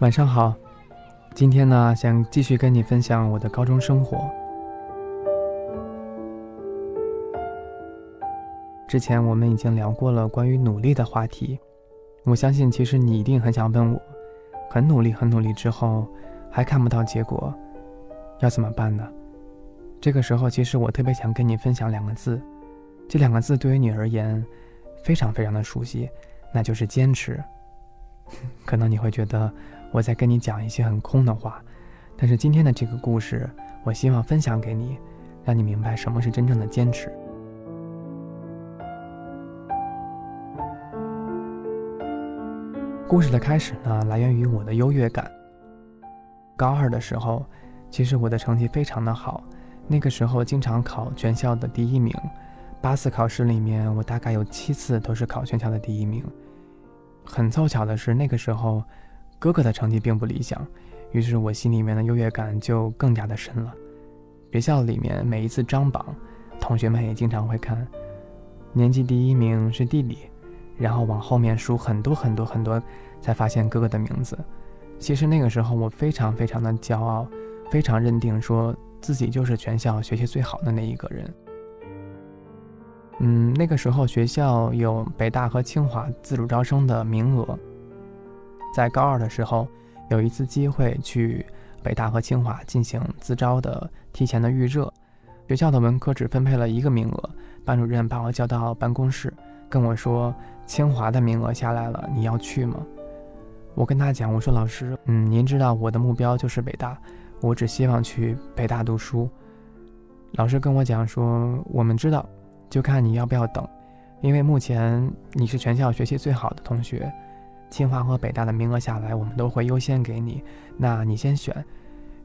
晚上好，今天呢，想继续跟你分享我的高中生活。之前我们已经聊过了关于努力的话题，我相信其实你一定很想问我，很努力很努力之后还看不到结果，要怎么办呢？这个时候，其实我特别想跟你分享两个字，这两个字对于你而言非常非常的熟悉，那就是坚持。可能你会觉得我在跟你讲一些很空的话，但是今天的这个故事，我希望分享给你，让你明白什么是真正的坚持。故事的开始呢，来源于我的优越感。高二的时候，其实我的成绩非常的好，那个时候经常考全校的第一名，八次考试里面，我大概有七次都是考全校的第一名。很凑巧的是，那个时候哥哥的成绩并不理想，于是我心里面的优越感就更加的深了。学校里面每一次张榜，同学们也经常会看，年级第一名是弟弟，然后往后面数很多很多很多，才发现哥哥的名字。其实那个时候我非常非常的骄傲，非常认定说自己就是全校学习最好的那一个人。嗯，那个时候学校有北大和清华自主招生的名额。在高二的时候，有一次机会去北大和清华进行自招的提前的预热，学校的文科只分配了一个名额，班主任把我叫到办公室，跟我说清华的名额下来了，你要去吗？我跟他讲，我说老师，嗯，您知道我的目标就是北大，我只希望去北大读书。老师跟我讲说，我们知道。就看你要不要等，因为目前你是全校学习最好的同学，清华和北大的名额下来，我们都会优先给你。那你先选。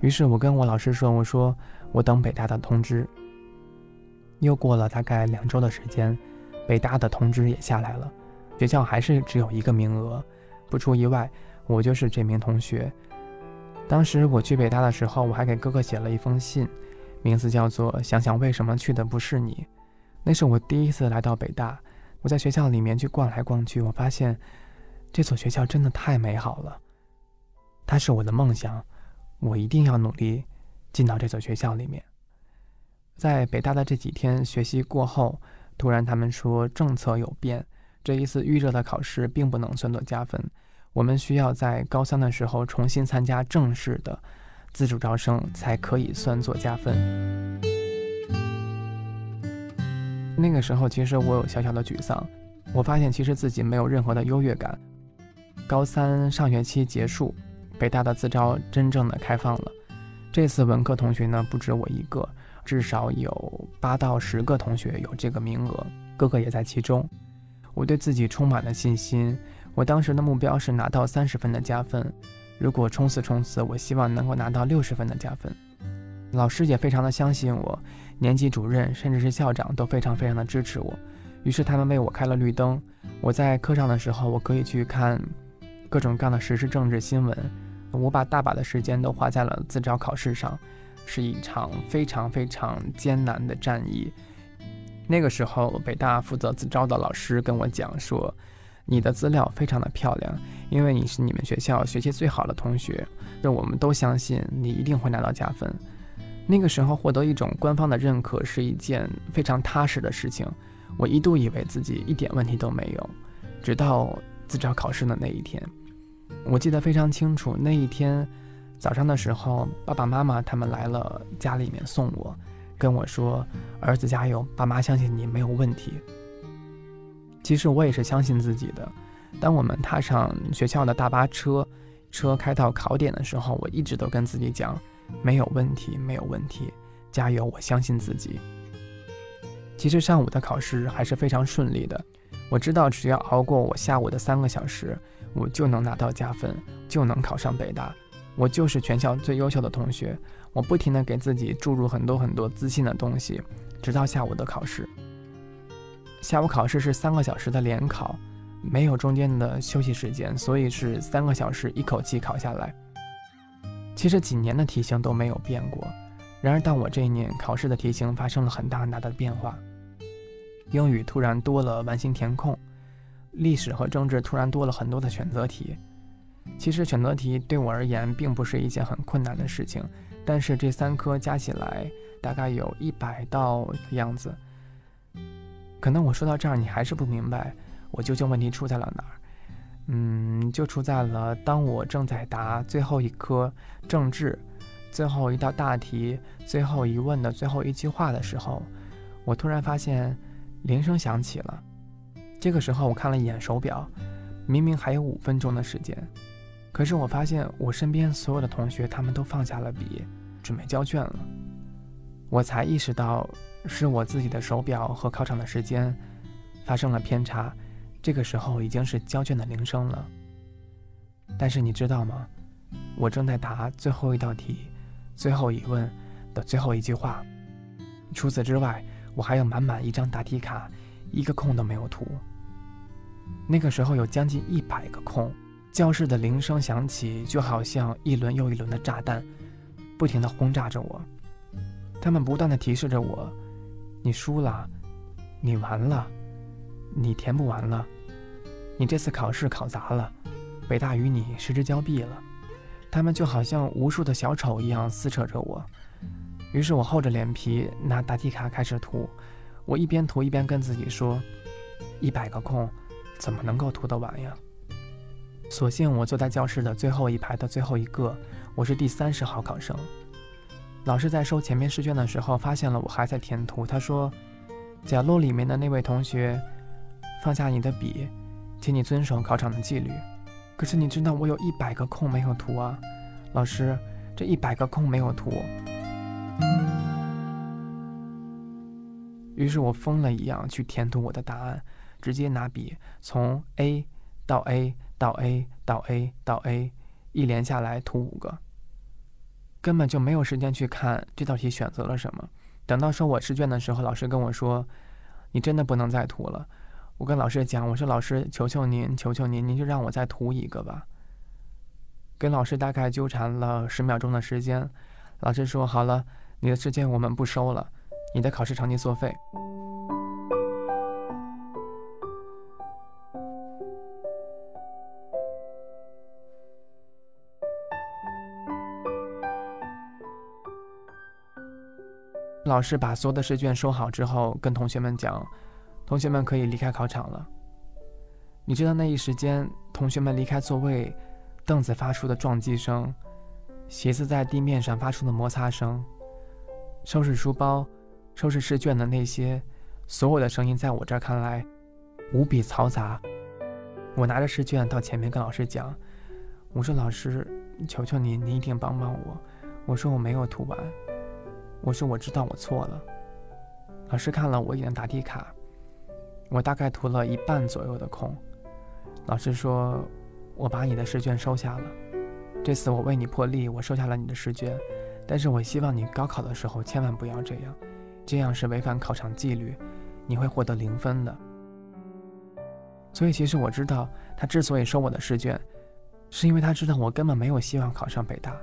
于是我跟我老师说：“我说我等北大的通知。”又过了大概两周的时间，北大的通知也下来了，学校还是只有一个名额。不出意外，我就是这名同学。当时我去北大的时候，我还给哥哥写了一封信，名字叫做《想想为什么去的不是你》。那是我第一次来到北大，我在学校里面去逛来逛去，我发现这所学校真的太美好了。它是我的梦想，我一定要努力进到这所学校里面。在北大的这几天学习过后，突然他们说政策有变，这一次预热的考试并不能算作加分，我们需要在高三的时候重新参加正式的自主招生才可以算作加分。那个时候，其实我有小小的沮丧。我发现，其实自己没有任何的优越感。高三上学期结束，北大的自招真正的开放了。这次文科同学呢，不止我一个，至少有八到十个同学有这个名额，哥哥也在其中。我对自己充满了信心。我当时的目标是拿到三十分的加分，如果冲刺冲刺，我希望能够拿到六十分的加分。老师也非常的相信我。年级主任甚至是校长都非常非常的支持我，于是他们为我开了绿灯。我在课上的时候，我可以去看各种各样的时事政治新闻。我把大把的时间都花在了自招考试上，是一场非常非常艰难的战役。那个时候，北大负责自招的老师跟我讲说：“你的资料非常的漂亮，因为你是你们学校学习最好的同学，让我们都相信你一定会拿到加分。”那个时候获得一种官方的认可是一件非常踏实的事情，我一度以为自己一点问题都没有，直到自招考试的那一天，我记得非常清楚。那一天早上的时候，爸爸妈妈他们来了家里面送我，跟我说：“儿子加油，爸妈相信你没有问题。”其实我也是相信自己的。当我们踏上学校的大巴车，车开到考点的时候，我一直都跟自己讲。没有问题，没有问题，加油！我相信自己。其实上午的考试还是非常顺利的，我知道只要熬过我下午的三个小时，我就能拿到加分，就能考上北大。我就是全校最优秀的同学。我不停地给自己注入很多很多自信的东西，直到下午的考试。下午考试是三个小时的联考，没有中间的休息时间，所以是三个小时一口气考下来。其实几年的题型都没有变过，然而到我这一年考试的题型发生了很大很大的变化，英语突然多了完形填空，历史和政治突然多了很多的选择题，其实选择题对我而言并不是一件很困难的事情，但是这三科加起来大概有一百道样子。可能我说到这儿，你还是不明白我究竟问题出在了哪儿。嗯，就出在了当我正在答最后一科政治最后一道大题最后一问的最后一句话的时候，我突然发现铃声响起了。这个时候，我看了一眼手表，明明还有五分钟的时间，可是我发现我身边所有的同学他们都放下了笔，准备交卷了。我才意识到是我自己的手表和考场的时间发生了偏差。这个时候已经是交卷的铃声了，但是你知道吗？我正在答最后一道题，最后一问的最后一句话。除此之外，我还有满满一张答题卡，一个空都没有涂。那个时候有将近一百个空，教室的铃声响起，就好像一轮又一轮的炸弹，不停地轰炸着我。他们不断地提示着我：“你输了，你完了。”你填不完了，你这次考试考砸了，北大与你失之交臂了。他们就好像无数的小丑一样撕扯着我。于是我厚着脸皮拿答题卡开始涂，我一边涂一边跟自己说：一百个空，怎么能够涂得完呀？所幸我坐在教室的最后一排的最后一个，我是第三十号考生。老师在收前面试卷的时候发现了我还在填涂，他说：角落里面的那位同学。放下你的笔，请你遵守考场的纪律。可是你知道我有一百个空没有涂啊，老师，这一百个空没有涂。于是我疯了一样去填涂我的答案，直接拿笔从 A 到 A 到 A 到 A 到 A，一连下来涂五个，根本就没有时间去看这道题选择了什么。等到收我试卷的时候，老师跟我说：“你真的不能再涂了。”我跟老师讲，我说老师，求求您，求求您，您就让我再涂一个吧。跟老师大概纠缠了十秒钟的时间，老师说好了，你的试卷我们不收了，你的考试成绩作废。老师把所有的试卷收好之后，跟同学们讲。同学们可以离开考场了。你知道那一时间，同学们离开座位，凳子发出的撞击声，鞋子在地面上发出的摩擦声，收拾书包、收拾试卷的那些所有的声音，在我这儿看来无比嘈杂。我拿着试卷到前面跟老师讲：“我说老师，求求您，您一定帮帮我。我说我没有涂完。我说我知道我错了。”老师看了我一眼答题卡。我大概涂了一半左右的空，老师说：“我把你的试卷收下了。这次我为你破例，我收下了你的试卷。但是我希望你高考的时候千万不要这样，这样是违反考场纪律，你会获得零分的。”所以其实我知道，他之所以收我的试卷，是因为他知道我根本没有希望考上北大，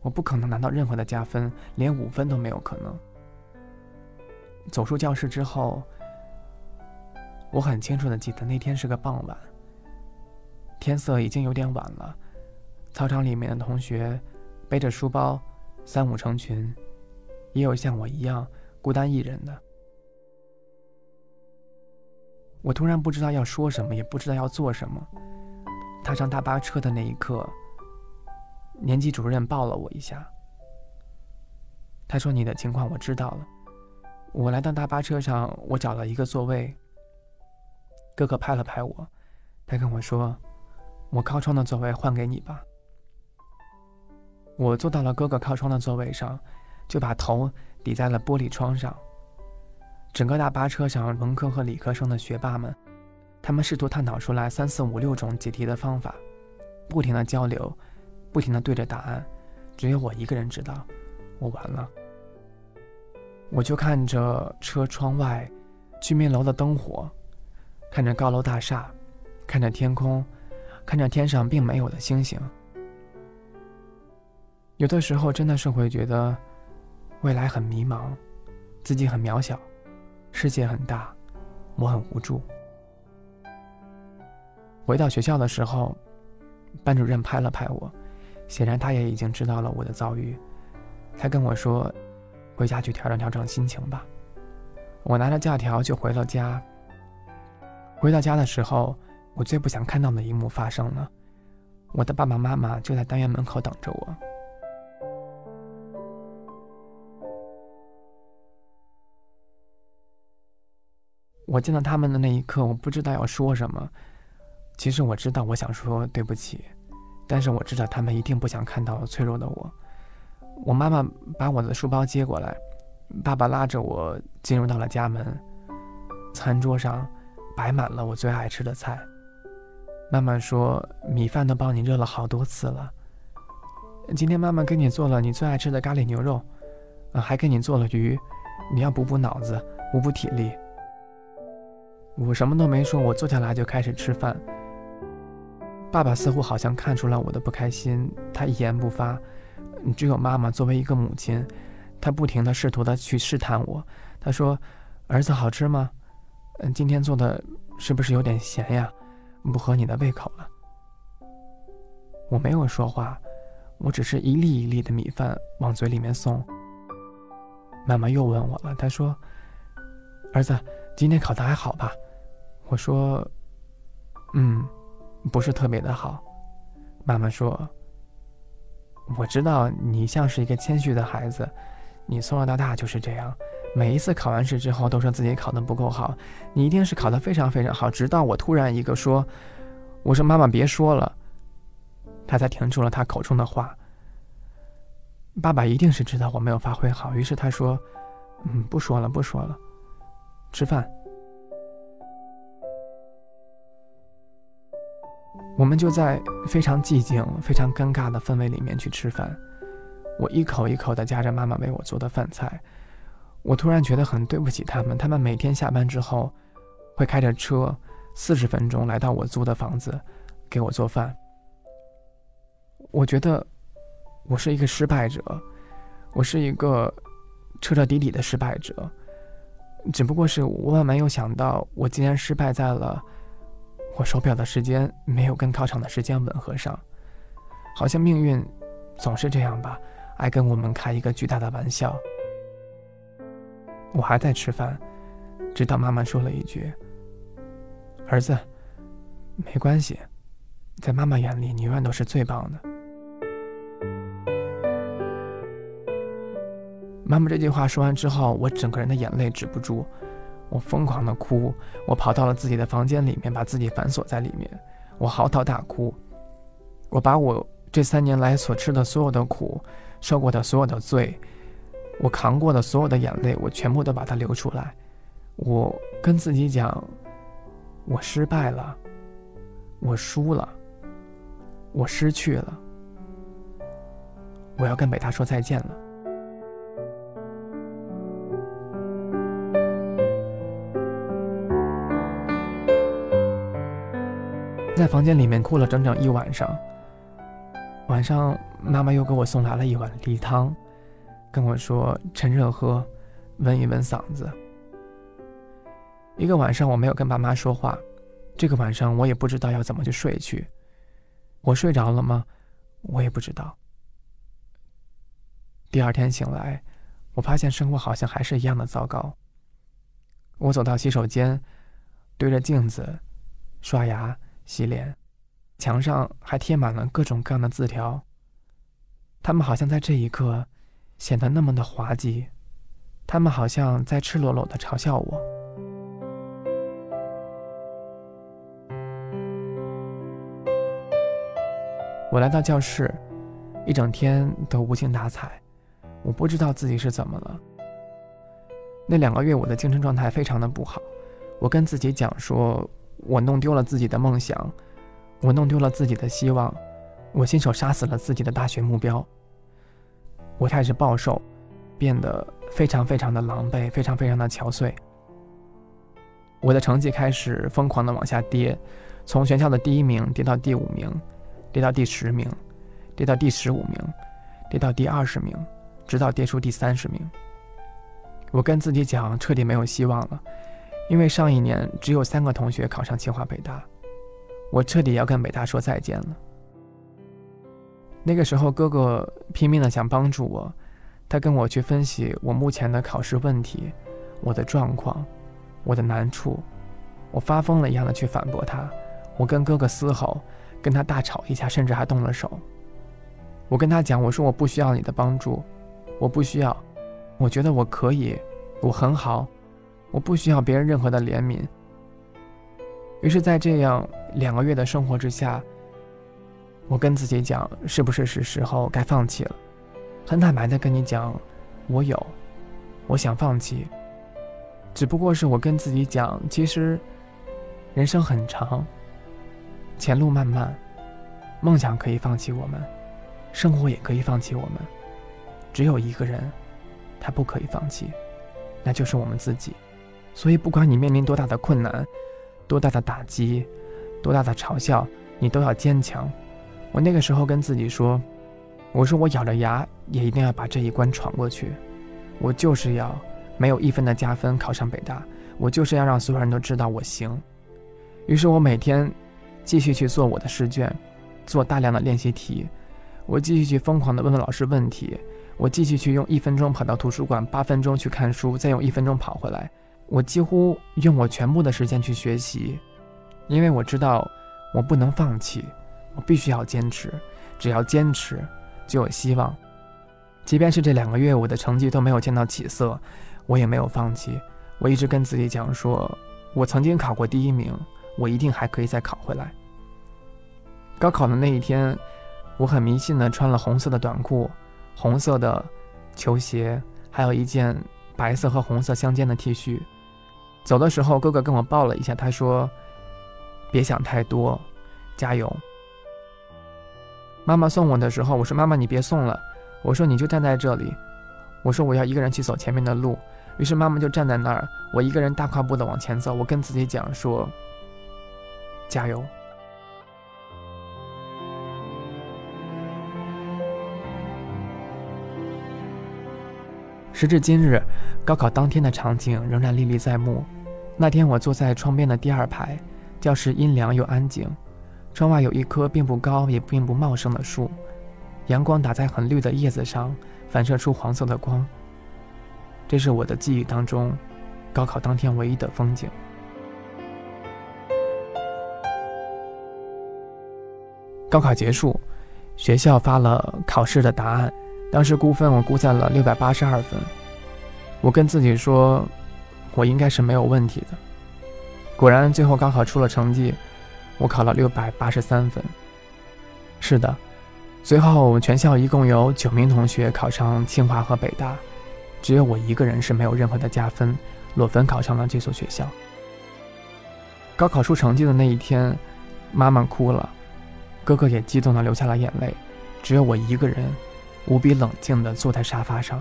我不可能拿到任何的加分，连五分都没有可能。走出教室之后。我很清楚的记得那天是个傍晚，天色已经有点晚了，操场里面的同学背着书包，三五成群，也有像我一样孤单一人的。我突然不知道要说什么，也不知道要做什么。踏上大巴车的那一刻，年级主任抱了我一下，他说：“你的情况我知道了。”我来到大巴车上，我找了一个座位。哥哥拍了拍我，他跟我说：“我靠窗的座位换给你吧。”我坐到了哥哥靠窗的座位上，就把头抵在了玻璃窗上。整个大巴车上，文科和理科生的学霸们，他们试图探讨出来三四五六种解题的方法，不停的交流，不停的对着答案。只有我一个人知道，我完了。我就看着车窗外，居民楼的灯火。看着高楼大厦，看着天空，看着天上并没有的星星，有的时候真的是会觉得未来很迷茫，自己很渺小，世界很大，我很无助。回到学校的时候，班主任拍了拍我，显然他也已经知道了我的遭遇。他跟我说：“回家去调整调整心情吧。”我拿着假条就回了家。回到家的时候，我最不想看到的一幕发生了，我的爸爸妈妈就在单元门口等着我。我见到他们的那一刻，我不知道要说什么。其实我知道我想说对不起，但是我知道他们一定不想看到脆弱的我。我妈妈把我的书包接过来，爸爸拉着我进入到了家门。餐桌上摆满了我最爱吃的菜。妈妈说：“米饭都帮你热了好多次了。今天妈妈给你做了你最爱吃的咖喱牛肉，还给你做了鱼，你要补补脑子，补补体力。”我什么都没说，我坐下来就开始吃饭。爸爸似乎好像看出了我的不开心，他一言不发。只有妈妈作为一个母亲，她不停的试图的去试探我。她说：“儿子好吃吗？嗯，今天做的是不是有点咸呀？不合你的胃口了？”我没有说话，我只是一粒一粒的米饭往嘴里面送。妈妈又问我了，她说：“儿子，今天考的还好吧？”我说：“嗯，不是特别的好。”妈妈说：“我知道你像是一个谦虚的孩子，你从小到大就是这样，每一次考完试之后都说自己考的不够好，你一定是考的非常非常好。直到我突然一个说，我说妈妈别说了，他才停住了他口中的话。爸爸一定是知道我没有发挥好，于是他说：‘嗯，不说了，不说了，吃饭。’”我们就在非常寂静、非常尴尬的氛围里面去吃饭。我一口一口地夹着妈妈为我做的饭菜。我突然觉得很对不起他们。他们每天下班之后，会开着车四十分钟来到我租的房子，给我做饭。我觉得我是一个失败者，我是一个彻彻底底的失败者。只不过是我万没有想到，我竟然失败在了。我手表的时间没有跟考场的时间吻合上，好像命运总是这样吧，爱跟我们开一个巨大的玩笑。我还在吃饭，直到妈妈说了一句：“儿子，没关系，在妈妈眼里你永远都是最棒的。”妈妈这句话说完之后，我整个人的眼泪止不住。我疯狂的哭，我跑到了自己的房间里面，把自己反锁在里面，我嚎啕大哭。我把我这三年来所吃的所有的苦，受过的所有的罪，我扛过的所有的眼泪，我全部都把它流出来。我跟自己讲，我失败了，我输了，我失去了，我要跟北大说再见了。在房间里面哭了整整一晚上。晚上，妈妈又给我送来了一碗梨汤，跟我说趁热喝，温一温嗓子。一个晚上我没有跟爸妈说话，这个晚上我也不知道要怎么去睡去。我睡着了吗？我也不知道。第二天醒来，我发现生活好像还是一样的糟糕。我走到洗手间，对着镜子，刷牙。洗脸，墙上还贴满了各种各样的字条。他们好像在这一刻显得那么的滑稽，他们好像在赤裸裸的嘲笑我。我来到教室，一整天都无精打采，我不知道自己是怎么了。那两个月，我的精神状态非常的不好，我跟自己讲说。我弄丢了自己的梦想，我弄丢了自己的希望，我亲手杀死了自己的大学目标。我开始暴瘦，变得非常非常的狼狈，非常非常的憔悴。我的成绩开始疯狂的往下跌，从全校的第一名跌到第五名，跌到第十名，跌到第十五名，跌到第二十名，直到跌出第三十名。我跟自己讲，彻底没有希望了。因为上一年只有三个同学考上清华北大，我彻底要跟北大说再见了。那个时候，哥哥拼命的想帮助我，他跟我去分析我目前的考试问题，我的状况，我的难处，我发疯了一样的去反驳他，我跟哥哥嘶吼，跟他大吵一架，甚至还动了手。我跟他讲，我说我不需要你的帮助，我不需要，我觉得我可以，我很好，我不需要别人任何的怜悯。于是，在这样两个月的生活之下。我跟自己讲，是不是是时候该放弃了？很坦白的跟你讲，我有，我想放弃。只不过是我跟自己讲，其实人生很长，前路漫漫，梦想可以放弃我们，生活也可以放弃我们，只有一个人，他不可以放弃，那就是我们自己。所以，不管你面临多大的困难，多大的打击，多大的嘲笑，你都要坚强。我那个时候跟自己说：“我说我咬着牙也一定要把这一关闯过去，我就是要没有一分的加分考上北大，我就是要让所有人都知道我行。”于是，我每天继续去做我的试卷，做大量的练习题，我继续去疯狂的问问老师问题，我继续去用一分钟跑到图书馆，八分钟去看书，再用一分钟跑回来，我几乎用我全部的时间去学习，因为我知道我不能放弃。我必须要坚持，只要坚持，就有希望。即便是这两个月我的成绩都没有见到起色，我也没有放弃。我一直跟自己讲说，我曾经考过第一名，我一定还可以再考回来。高考的那一天，我很迷信的穿了红色的短裤、红色的球鞋，还有一件白色和红色相间的 T 恤。走的时候，哥哥跟我抱了一下，他说：“别想太多，加油。”妈妈送我的时候，我说：“妈妈，你别送了。”我说：“你就站在这里。”我说：“我要一个人去走前面的路。”于是妈妈就站在那儿，我一个人大跨步的往前走。我跟自己讲说：“加油。”时至今日，高考当天的场景仍然历历在目。那天我坐在窗边的第二排，教室阴凉又安静。窗外有一棵并不高也并不茂盛的树，阳光打在很绿的叶子上，反射出黄色的光。这是我的记忆当中，高考当天唯一的风景。高考结束，学校发了考试的答案，当时估分我估在了六百八十二分。我跟自己说，我应该是没有问题的。果然，最后高考出了成绩。我考了六百八十三分。是的，最后全校一共有九名同学考上清华和北大，只有我一个人是没有任何的加分，裸分考上了这所学校。高考出成绩的那一天，妈妈哭了，哥哥也激动的流下了眼泪，只有我一个人，无比冷静的坐在沙发上。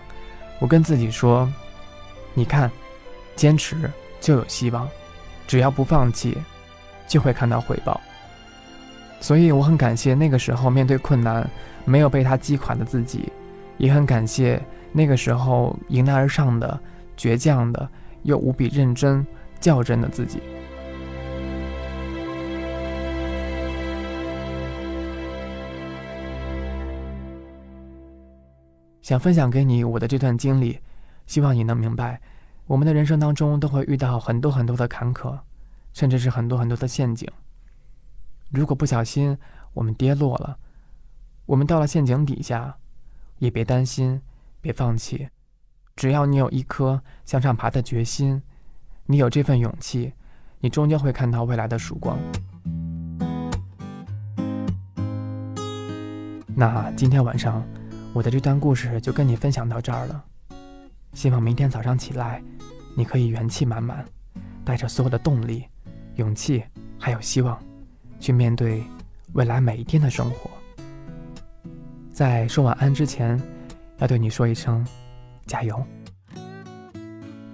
我跟自己说：“你看，坚持就有希望，只要不放弃。”就会看到回报，所以我很感谢那个时候面对困难没有被他击垮的自己，也很感谢那个时候迎难而上的倔强的又无比认真较真的自己。想分享给你我的这段经历，希望你能明白，我们的人生当中都会遇到很多很多的坎坷。甚至是很多很多的陷阱。如果不小心我们跌落了，我们到了陷阱底下，也别担心，别放弃。只要你有一颗向上爬的决心，你有这份勇气，你终究会看到未来的曙光。那今天晚上我的这段故事就跟你分享到这儿了。希望明天早上起来，你可以元气满满，带着所有的动力。勇气，还有希望，去面对未来每一天的生活。在说晚安之前，要对你说一声加油。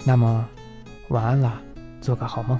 那么，晚安啦，做个好梦。